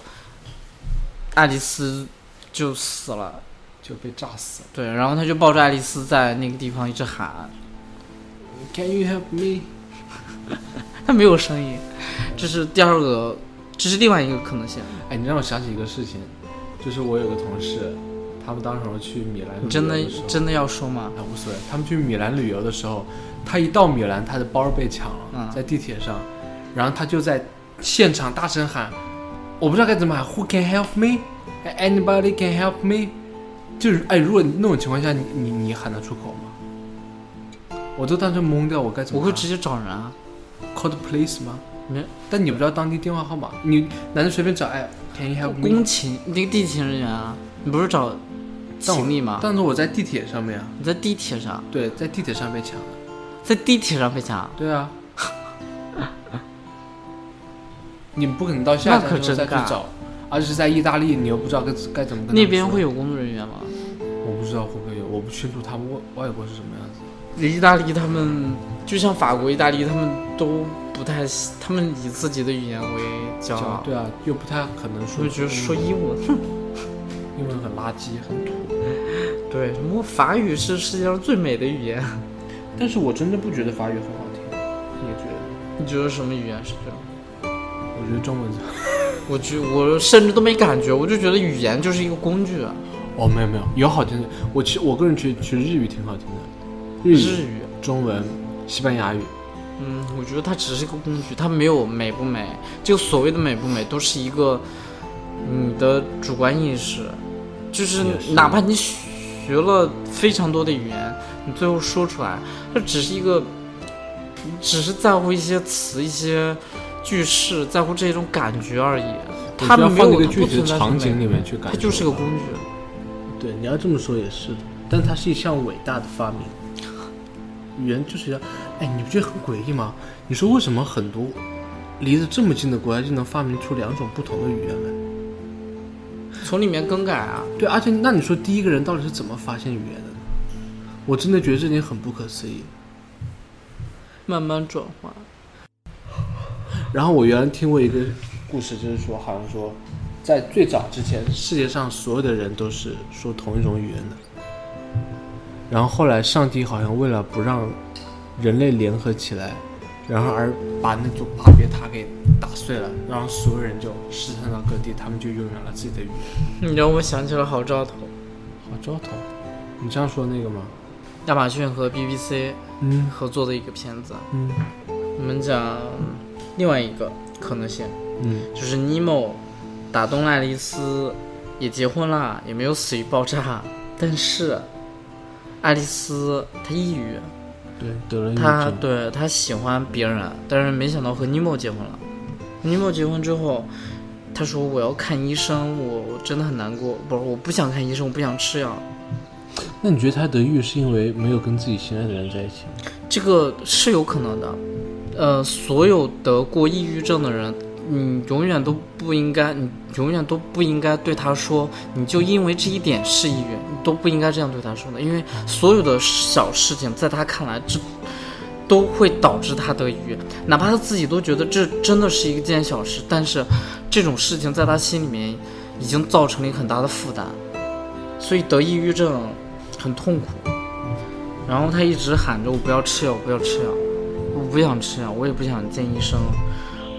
爱丽丝就死了。就被炸死了。对，然后他就抱着爱丽丝在那个地方一直喊，Can you help me？他没有声音。这是第二个，这是另外一个可能性。哎，你让我想起一个事情，就是我有个同事，他们当时去米兰你真的真的要说吗？啊，无所谓。他们去米兰旅游的时候，他一到米兰，他的包被抢了，嗯在地铁上，然后他就在现场大声喊，我不知道该怎么喊，Who can help me？Anybody can help me？就是哎，如果那种情况下，你你你喊得出口吗？我都当时懵掉，我该怎么？我会直接找人啊。Call the police 吗？没，但你不知道当地电话号码，你难道随便找？哎，Can you help me？公勤，那个地勤人员啊，你不是找行李吗？但是我在地铁上面啊，你在地铁上，对，在地铁上被抢的，在地铁上被抢，对啊。[LAUGHS] 你不可能到下那可站之后再去找，而且是在意大利，你又不知道该该怎么跟那边会有工作人员吗？我不知道会不会有，我不清楚他们外外国是什么样子。意大利他们就像法国、意大利，他们都不太喜，他们以自己的语言为骄傲，对啊，又不太可能说所以觉得说英文，英文 [LAUGHS] 很垃圾很土。对，什么法语是世界上最美的语言？但是我真的不觉得法语很好听，你也觉得？你觉得什么语言是这样？我觉得中文我觉我甚至都没感觉，我就觉得语言就是一个工具，哦，没有没有，有好听的。我其实我个人觉得，其实日语挺好听的，日语、日语。中文、西班牙语。嗯，我觉得它只是一个工具，它没有美不美。这个所谓的美不美，都是一个你的主观意识，就是哪怕你学了非常多的语言，你最后说出来，它只是一个，你只是在乎一些词、一些句式，在乎这种感觉而已。它没有那个具体的不存在场景里面去感受，它就是个工具。对，你要这么说也是的，但它是一项伟大的发明。语言就是要，哎，你不觉得很诡异吗？你说为什么很多离得这么近的国家就能发明出两种不同的语言来？从里面更改啊，对，而且那你说第一个人到底是怎么发现语言的呢？我真的觉得这点很不可思议。慢慢转化。然后我原来听过一个故事，就是说，好像说，在最早之前，世界上所有的人都是说同一种语言的。然后后来，上帝好像为了不让人类联合起来，然后而把那座巴别塔给打碎了，让所有人就失散到各地，他们就拥有了自己的语言。你让我想起了好兆头，好兆头，你这样说那个吗？亚马逊和 BBC 嗯。合作的一个片子。嗯我们讲另外一个可能性，嗯。就是尼莫打动爱丽丝，也结婚了，也没有死于爆炸，但是爱丽丝她抑郁，对，得了抑郁他症。对她喜欢别人，但是没想到和尼莫结婚了。尼莫结婚之后，她说我要看医生，我我真的很难过，不是我不想看医生，我不想吃药。那你觉得他得抑郁是因为没有跟自己心爱的人在一起吗？这个是有可能的。呃，所有得过抑郁症的人，你永远都不应该，你永远都不应该对他说，你就因为这一点是抑郁，你都不应该这样对他说的，因为所有的小事情在他看来，这都会导致他得抑郁，哪怕他自己都觉得这真的是一件小事，但是这种事情在他心里面已经造成了很大的负担，所以得抑郁症很痛苦。然后他一直喊着我不要吃药，不要吃药，我不想吃药，我也不想见医生。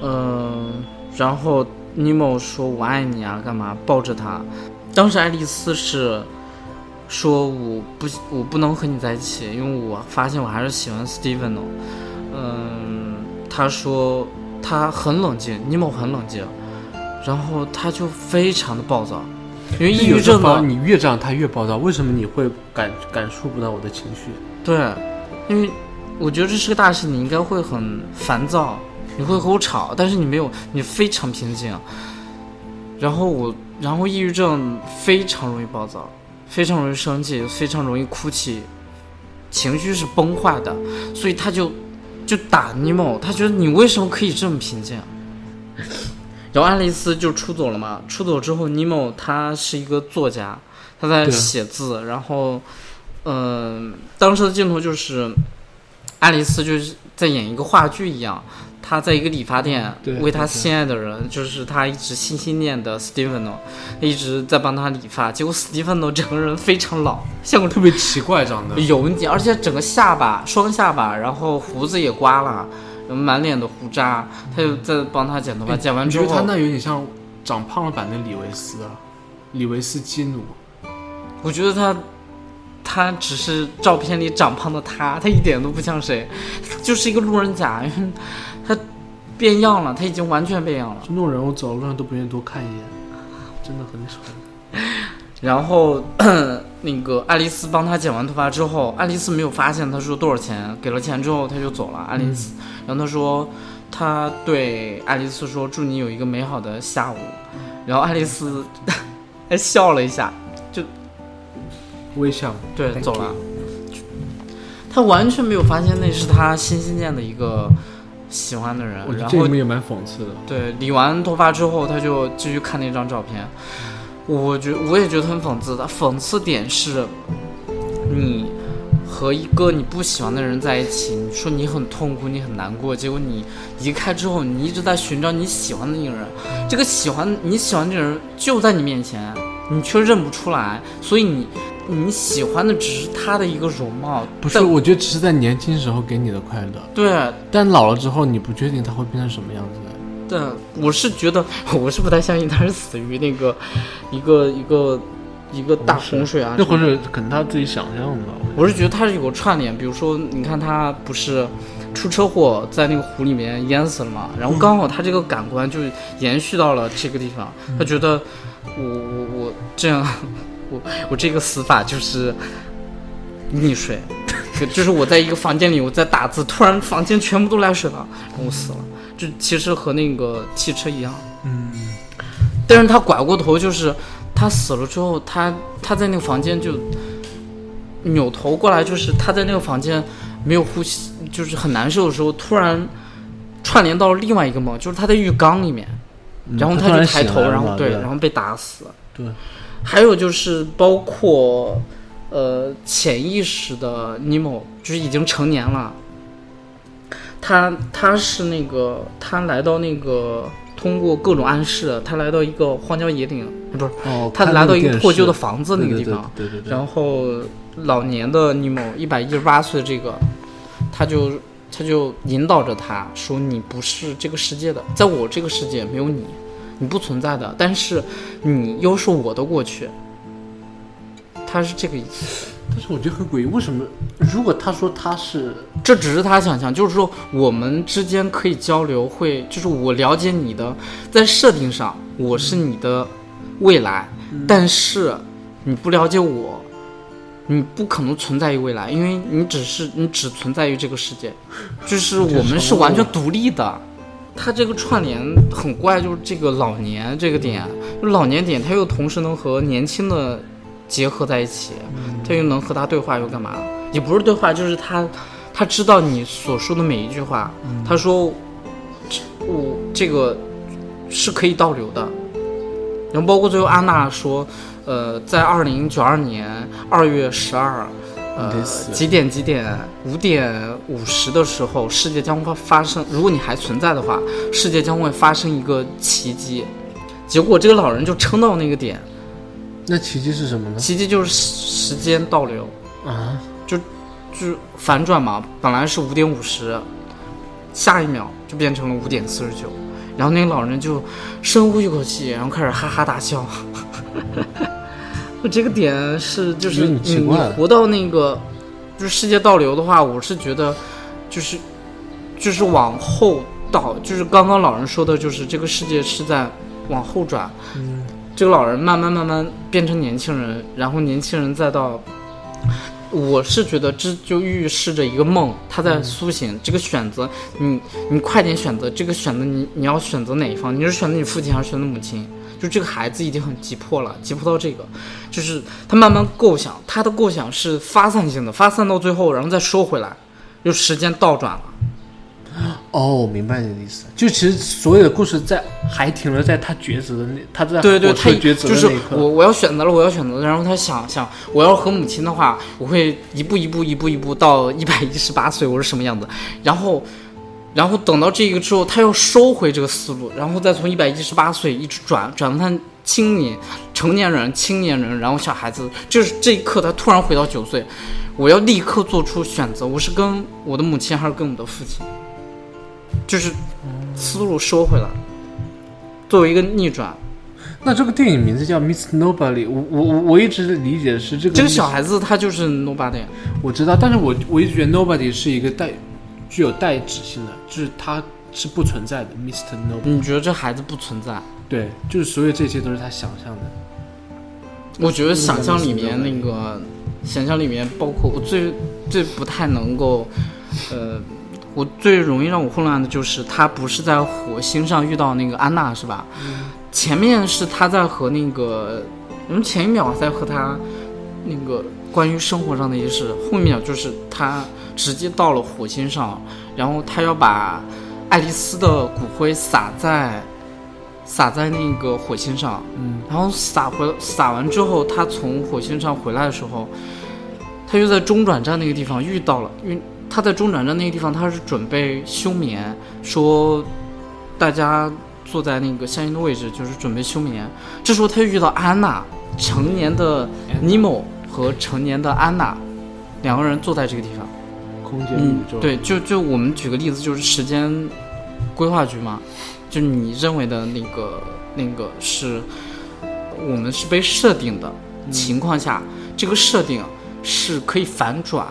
嗯、然后尼莫说我爱你啊，干嘛抱着他？当时爱丽丝是说我不我不能和你在一起，因为我发现我还是喜欢 Steven 哦。嗯，他说他很冷静，尼莫很冷静，然后他就非常的暴躁，因为抑郁症嘛你越这样，他越暴躁。为什么你会感感受不到我的情绪？对，因为我觉得这是个大事，你应该会很烦躁，你会和我吵，但是你没有，你非常平静。然后我，然后抑郁症非常容易暴躁，非常容易生气，非常容易哭泣，情绪是崩坏的，所以他就就打尼莫，他觉得你为什么可以这么平静？然后爱丽丝就出走了嘛，出走之后，尼莫他是一个作家，他在写字，然后。嗯，当时的镜头就是爱丽丝就是在演一个话剧一样，她在一个理发店对为他心爱的人，就是他一直心心念的 Steveno，一直在帮他理发。结果 Steveno 整个人非常老，像个特别奇怪长得。油腻，而且整个下巴双下巴，然后胡子也刮了，满脸的胡渣。他就在帮他剪头发，剪完之后他，那有点像长胖了版的李维斯啊，李维斯基努。我觉得他。他只是照片里长胖的他，他一点都不像谁，就是一个路人甲，变样了，他已经完全变样了。就那种人，我走路上都不愿意多看一眼，真的很丑。[LAUGHS] 然后 [CLEARS THROAT] 那个爱丽丝帮他剪完头发之后，爱丽丝没有发现，他说多少钱，给了钱之后他就走了。爱丽丝，然后他说他对爱丽丝说祝你有一个美好的下午，然后爱丽丝还 [LAUGHS] 笑了一下，就微笑。对，走了。他完全没有发现那是他心心念的一个喜欢的人然后这里面也蛮讽刺的。对理完头发之后，他就继续看那张照片。我觉我也觉得很讽刺的，讽刺点是，你和一个你不喜欢的人在一起，你说你很痛苦，你很难过，结果你离开之后，你一直在寻找你喜欢的那个人，这个喜欢你喜欢的人就在你面前，你却认不出来，所以你你喜欢的只是他的一个容貌，不是，在我觉得只是在年轻时候给你的快乐，对。但老了之后，你不确定他会变成什么样子？的。对，我是觉得 [LAUGHS] 我是不太相信他是死于那个一个一个一个大洪水啊，那洪水可能他自己想象的。我是觉得他是有个串联，比如说，你看他不是出车祸在那个湖里面淹死了嘛，然后刚好他这个感官就延续到了这个地方，他觉得我我我这样，我我这个死法就是溺水，就就是我在一个房间里我在打字，突然房间全部都来水了，然后我死了，就其实和那个汽车一样，嗯，但是他拐过头，就是他死了之后，他他在那个房间就扭头过来，就是他在那个房间没有呼吸，就是很难受的时候，突然串联到了另外一个梦，就是他在浴缸里面，然后嗯他就抬头，然后，对，然后被打死。对，还有就是包括呃潜意识的尼莫，就是已经成年了。他他是那个他来到那个通过各种暗示，他来到一个荒郊野岭，不是哦，他来到一个破旧的房子那个地方，对对对对，然后老年的尼莫一百一十八岁的这个，他就他就引导着他说：“你不是这个世界的，在我这个世界没有你，你不存在的。但是你又是我的过去。”他是这个意思，但是我觉得很诡异，为什么？如果他说他是，这只是他想象，就是说我们之间可以交流，会就是我了解你的，在设定上我是你的未来，但是你不了解我，你不可能存在于未来，因为你只是你只存在于这个世界，就是我们是完全独立的。它这个串联很怪，就是这个老年这个点，就老年点，它又同时能和年轻的结合在一起，它又能和他对话，又干嘛？也不是对话，就是他他知道你所说的每一句话。他说，我这个是可以倒流的。然后包括最后安娜说，呃，在二零九二年二月十二。呃，几点几点？五点五十的时候，世界将会发生。如果你还存在的话，世界将会发生一个奇迹。结果这个老人就撑到那个点。那奇迹是什么呢？奇迹就是时间倒流啊，就就反转嘛。本来是五点五十，下一秒就变成了五点四十九。然后那个老人就深呼一口气，然后开始哈哈大笑。[LAUGHS] 这个点是就是你活到那个，就是世界倒流的话，我是觉得，就是就是往后倒，就是刚刚老人说的，就是这个世界是在往后转。嗯，这个老人慢慢慢慢变成年轻人，然后年轻人再到，我是觉得这就预示着一个梦，他在苏醒。这个选择，你你快点选择这个选择，你你要选择哪一方？你是选择你父亲还是选择母亲？就这个孩子已经很急迫了，急迫到这个，就是他慢慢构想，他的构想是发散性的，发散到最后，然后再收回来，就时间倒转了。哦，明白你的意思，就其实所有的故事在还停留在他抉择的那，他在对对，他抉择就是我我要选择了，我要选择，然后他想想，我要和母亲的话，我会一步一步一步一步到一百一十八岁，我是什么样子，然后。然后等到这个之后，他又收回这个思路，然后再从一百一十八岁一直转转到他青年、成年人、青年人，然后小孩子，就是这一刻他突然回到九岁，我要立刻做出选择，我是跟我的母亲还是跟我的父亲？就是思路收回来，作为一个逆转。那这个电影名字叫《Miss Nobody》，我我我我一直理解的是这个。这个小孩子他就是 Nobody，我知道，但是我我一直觉得 Nobody 是一个带。具有代指性的，就是它是不存在的，Mr. No。你觉得这孩子不存在？对，就是所有这些都是他想象的。我觉得想象里面那个，想象里面包括我最最不太能够，呃，我最容易让我混乱的就是他不是在火星上遇到那个安娜是吧？前面是他在和那个，我们前一秒在和他那个关于生活上的一些事，后一秒就是他。直接到了火星上，然后他要把爱丽丝的骨灰撒在撒在那个火星上，嗯，然后撒回撒完之后，他从火星上回来的时候，他又在中转站那个地方遇到了，因为他在中转站那个地方他是准备休眠，说大家坐在那个相应的位置，就是准备休眠。这时候他又遇到安娜，成年的尼莫和成年的安娜两个人坐在这个地方。嗯，对，就就我们举个例子，就是时间规划局嘛，就你认为的那个那个是，我们是被设定的情况下，这个设定是可以反转。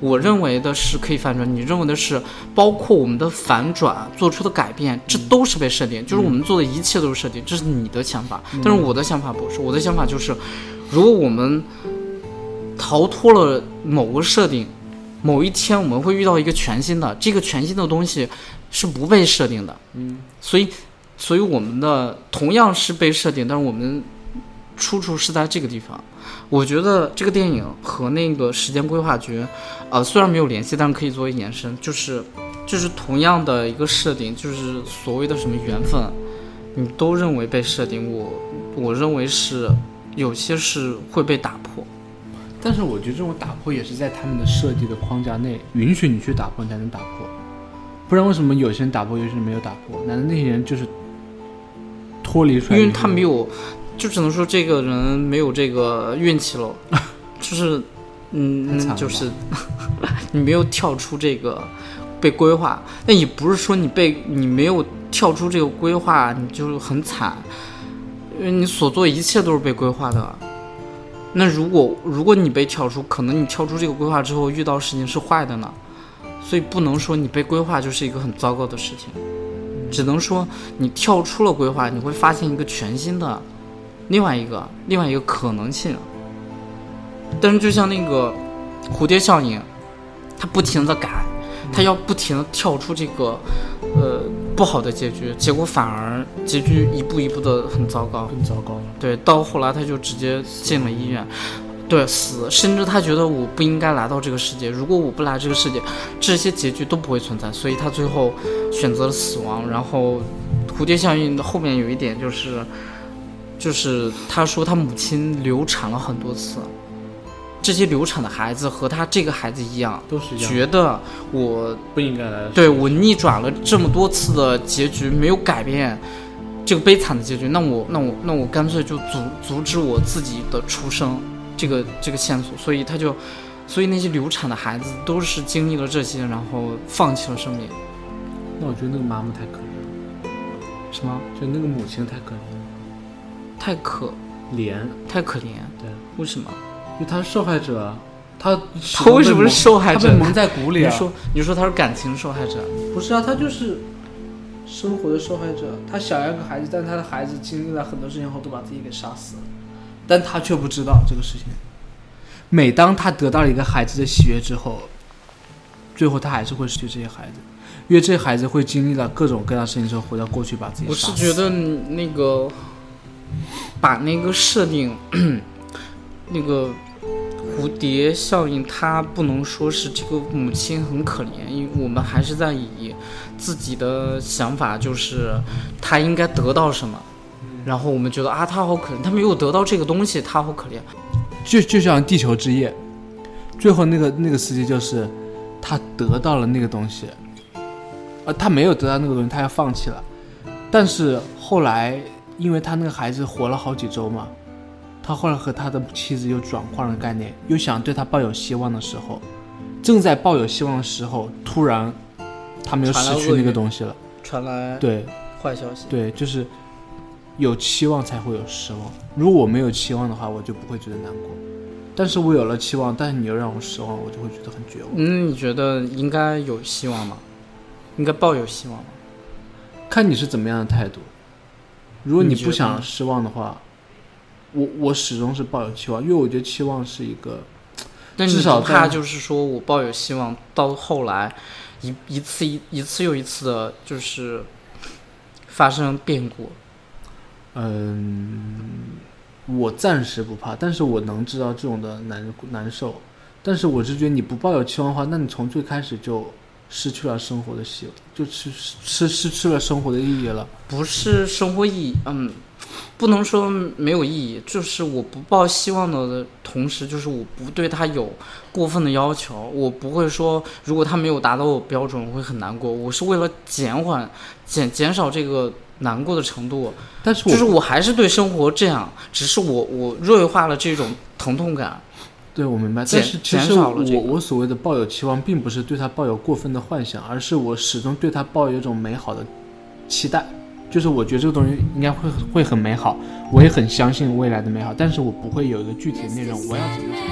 我认为的是可以反转，你认为的是包括我们的反转做出的改变，这都是被设定，就是我们做的一切都是设定，这是你的想法。但是我的想法不是，我的想法就是，如果我们逃脱了某个设定。某一天我们会遇到一个全新的，这个全新的东西是不被设定的，嗯，所以，所以我们的同样是被设定，但是我们出处是在这个地方。我觉得这个电影和那个时间规划局，呃，虽然没有联系，但是可以作为延伸，就是就是同样的一个设定，就是所谓的什么缘分，你都认为被设定，我我认为是有些是会被打破。但是我觉得这种打破也是在他们的设计的框架内，允许你去打破，你才能打破。不然为什么有些人打破，有些人没有打破？难道那些人就是脱离出来？因为他没有，就只能说这个人没有这个运气了，[LAUGHS] 就是，嗯，就是 [LAUGHS] 你没有跳出这个被规划。那也不是说你被你没有跳出这个规划，你就很惨，因为你所做一切都是被规划的。那如果如果你被跳出，可能你跳出这个规划之后遇到事情是坏的呢，所以不能说你被规划就是一个很糟糕的事情，只能说你跳出了规划，你会发现一个全新的，另外一个另外一个可能性。但是就像那个蝴蝶效应，它不停的改，它要不停的跳出这个呃不好的结局，结果反而结局一步一步的很糟糕。更糟糕了。对，到后来他就直接进了医院，对，死，甚至他觉得我不应该来到这个世界，如果我不来这个世界，这些结局都不会存在，所以他最后选择了死亡。然后蝴蝶效应的后面有一点就是，就是他说他母亲流产了很多次，这些流产的孩子和他这个孩子一样，都是一样，觉得我不应该来的。对我逆转了这么多次的结局，没有改变这个悲惨的结局，那我那我那我干脆就阻阻止我自己的出生这个这个线索，所以他就，所以那些流产的孩子都是经历了这些，然后放弃了生命，那我觉得那个妈妈太可怜了，什么？就那个母亲太可怜了，太可怜。太可怜，对，为什么？因为他是受害者啊，她他为什么是受害者他被蒙在鼓里啊。你说你说他是感情受害者，不是啊，他就是生活的受害者。他想要个孩子，但他的孩子经历了很多事情后，都把自己给杀死了，但他却不知道这个事情。每当他得到了一个孩子的喜悦之后，最后他还是会失去这些孩子，因为这些孩子会经历了各种各样的事情之后，回到过去把自己我杀死。是觉得你那个把那个设定，[CLEARS THROAT] 那个蝴蝶效应，它不能说是这个母亲很可怜，因为我们还是在以自己的想法，就是她应该得到什么，然后我们觉得啊，她好可怜，她没有得到这个东西，她好可怜。就就像《地球之夜》，最后那个那个司机就是他得到了那个东西，呃，他没有得到那个东西，他要放弃了。但是后来，因为他那个孩子活了好几周嘛，他后来和他的妻子又转换了概念，又想对他抱有希望的时候，正在抱有希望的时候，突然他们又失去那个东西了。传来对坏消息，对，就是有期望才会有失望。如果我没有期望的话，我就不会觉得难过。但是我有了期望，但是你又让我失望，我就会觉得很绝望。嗯，你觉得应该有希望吗？应该抱有希望吗？看你是怎么样的态度。如果你不想失望的话，我我始终是抱有期望，因为我觉得期望是一个那你至少在不怕就是说我抱有希望，到后来一一次一一次又一次的，就是发生变故。嗯，我暂时不怕，但是我能知道这种的难难受。但是我是觉得你不抱有期望的话，那你从最开始就失去了生活的希，就失失失去了生活的意义了。不是生活意义，嗯，不能说没有意义，就是我不抱希望的同时，就是我不对他有过分的要求，我不会说如果他没有达到我标准，我会很难过。我是为了减缓减减少这个难过的程度，但是我就是我还是对生活这样，只是我我弱化了这种疼痛感。对我明白，减但是其减实我少了这个我所谓的抱有期望，并不是对他抱有过分的幻想，而是我始终对他抱有一种美好的期待，就是我觉得这个东西应该会会很美好，我也很相信未来的美好，但是我不会有一个具体的内容，我要怎么怎么。